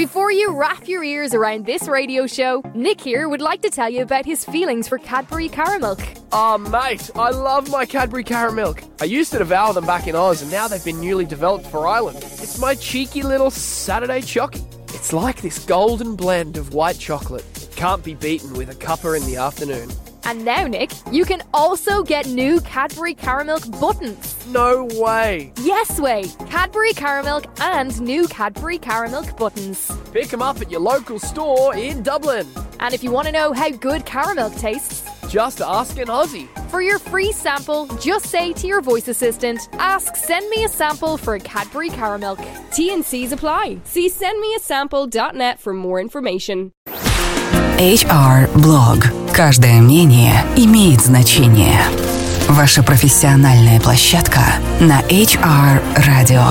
Before you wrap your ears around this radio show, Nick here would like to tell you about his feelings for Cadbury Caramilk. Oh, ah, mate, I love my Cadbury Caramilk. I used to devour them back in Oz, and now they've been newly developed for Ireland. It's my cheeky little Saturday chocky. It's like this golden blend of white chocolate. It can't be beaten with a cuppa in the afternoon. And now, Nick, you can also get new Cadbury Caramilk buttons. No way. Yes way! Cadbury Caramilk and new Cadbury Caramilk buttons. Pick them up at your local store in Dublin. And if you want to know how good caramilk tastes, Just ask an Aussie. for your free sample, just say to your voice assistant, ask send me a sample for Cadbury Caramilk. T and C's apply. See sendmeasample.net for more information. HR Blog. Каждое мнение имеет значение. Ваша профессиональная площадка на HR Radio.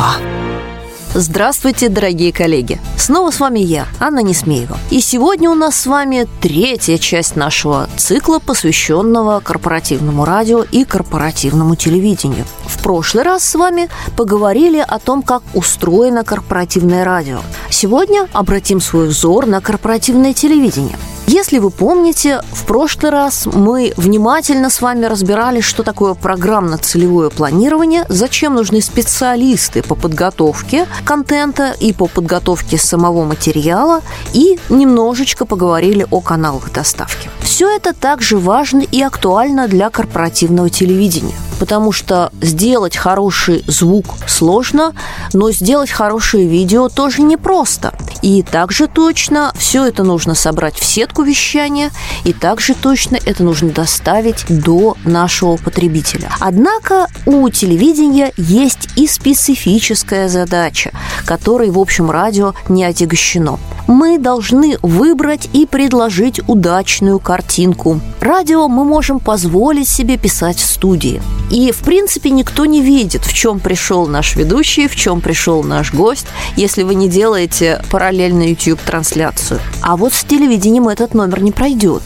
Здравствуйте, дорогие коллеги! Снова с вами я, Анна Несмеева. И сегодня у нас с вами третья часть нашего цикла, посвященного корпоративному радио и корпоративному телевидению. В прошлый раз с вами поговорили о том, как устроено корпоративное радио. Сегодня обратим свой взор на корпоративное телевидение. Если вы помните, в прошлый раз мы внимательно с вами разбирали, что такое программно-целевое планирование, зачем нужны специалисты по подготовке контента и по подготовке самого материала, и немножечко поговорили о каналах доставки. Все это также важно и актуально для корпоративного телевидения, потому что сделать хороший звук сложно, но сделать хорошее видео тоже непросто. И также точно все это нужно собрать в сетку вещания, и также точно это нужно доставить до нашего потребителя. Однако у телевидения есть и специфическая задача, которой, в общем, радио не отягощено. Мы должны выбрать и предложить удачную картинку. Радио мы можем позволить себе писать в студии. И, в принципе, никто не видит, в чем пришел наш ведущий, в чем пришел наш гость, если вы не делаете параллельно YouTube-трансляцию. А вот с телевидением этот номер не пройдет.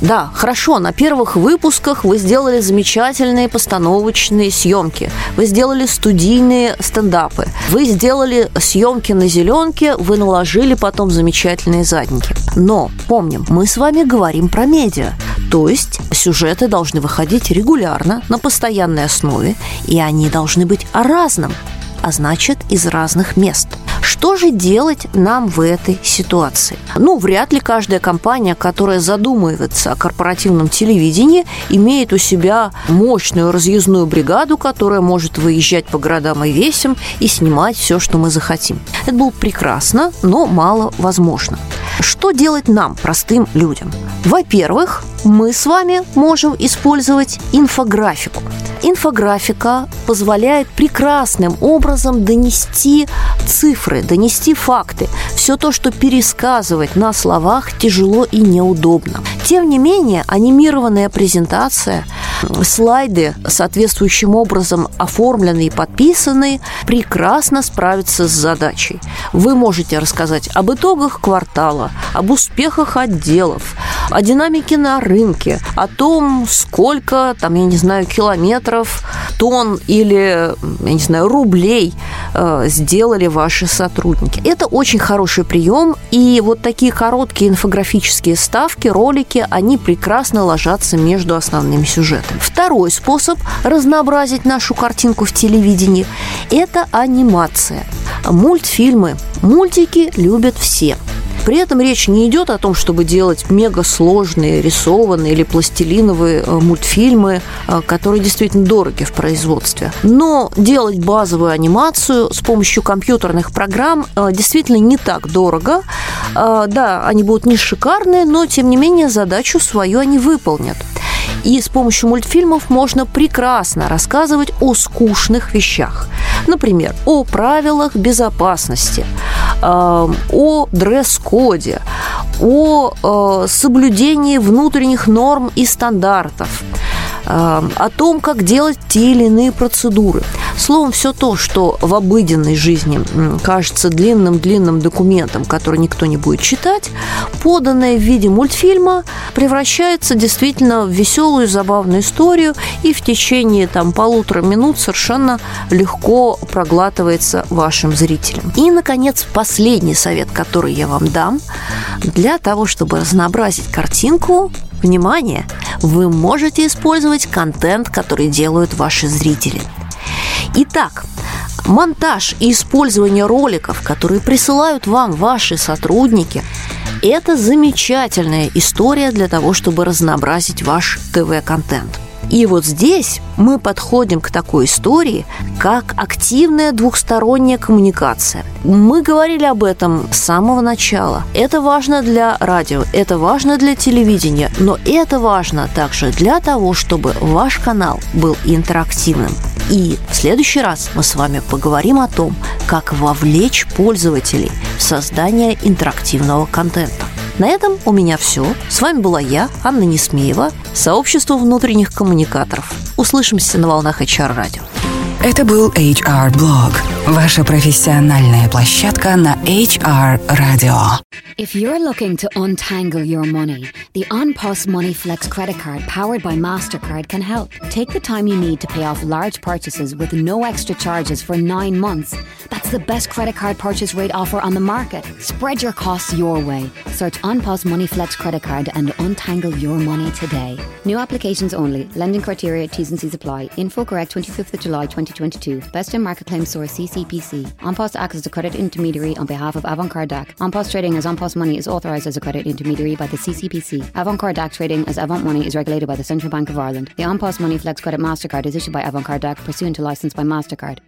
Да, хорошо, на первых выпусках вы сделали замечательные постановочные съемки. Вы сделали студийные стендапы. Вы сделали съемки на зеленке, вы наложили потом замечательные задники. Но, помним, мы с вами говорим про медиа. То есть сюжеты должны выходить регулярно, на постоянной основе, и они должны быть о разном, а значит, из разных мест. Что же делать нам в этой ситуации? Ну, вряд ли каждая компания, которая задумывается о корпоративном телевидении, имеет у себя мощную разъездную бригаду, которая может выезжать по городам и весям и снимать все, что мы захотим. Это было прекрасно, но мало возможно. Что делать нам, простым людям? Во-первых, мы с вами можем использовать инфографику. Инфографика позволяет прекрасным образом донести цифры, донести факты. Все то, что пересказывать на словах тяжело и неудобно. Тем не менее, анимированная презентация, слайды соответствующим образом оформленные и подписанные, прекрасно справятся с задачей. Вы можете рассказать об итогах квартала, об успехах отделов, о динамике на рынке, о том, сколько, там, я не знаю, километров, тонн или, я не знаю, рублей э, сделали ваши сотрудники. Это очень хороший прием, и вот такие короткие инфографические ставки, ролики, они прекрасно ложатся между основными сюжетами. Второй способ разнообразить нашу картинку в телевидении – это анимация. Мультфильмы, мультики любят все. При этом речь не идет о том, чтобы делать мегасложные рисованные или пластилиновые э, мультфильмы, э, которые действительно дороги в производстве. Но делать базовую анимацию с помощью компьютерных программ э, действительно не так дорого. Да, они будут не шикарные, но тем не менее задачу свою они выполнят. И с помощью мультфильмов можно прекрасно рассказывать о скучных вещах. Например, о правилах безопасности, о дресс-коде, о э, соблюдении внутренних норм и стандартов. о том, как делать те или иные процедуры. Словом, все то, что в обыденной жизни кажется длинным-длинным документом, который никто не будет читать, поданное в виде мультфильма превращается действительно в веселую, забавную историю и в течение там полутора минут совершенно легко проглатывается вашим зрителям. И, наконец, последний совет, который я вам дам, для того, чтобы разнообразить картинку, внимание, вы можете использовать контент, который делают ваши зрители. Итак, монтаж и использование роликов, которые присылают вам ваши сотрудники, это замечательная история для того, чтобы разнообразить ваш ТВ-контент. И вот здесь мы подходим к такой истории, как активная двухсторонняя коммуникация. Мы говорили об этом с самого начала. Это важно для радио, это важно для телевидения, но это важно также для того, чтобы ваш канал был интерактивным. И в следующий раз мы с вами поговорим о том, как вовлечь пользователей в создание интерактивного контента. На этом у меня все. С вами была я, Анна Несмеева, сообщество внутренних коммуникаторов. Услышимся на волнах HR радио. Это был HR Blog, ваша профессиональная площадка на HR Radio. If you're looking to untangle your money, the OnPos Money Flex credit card powered by MasterCard can help. Take the time you need to pay off large purchases with no extra charges for nine months. That's the best credit card purchase rate offer on the market. Spread your costs your way. Search OnPos Money Flex credit card and untangle your money today. New applications only. Lending criteria, T's and C's apply. Info correct 25th of July 2022. Best in market claim source CCPC. OnPos acts as a credit intermediary on behalf of Avantcard DAC. OnPos trading as OnPos Money is authorised as a credit intermediary by the CCPC. Avantcard DAC trading as Avant Money is regulated by the Central Bank of Ireland. The OnPos Money Flex Credit MasterCard is issued by Avantcard DAC pursuant to license by MasterCard.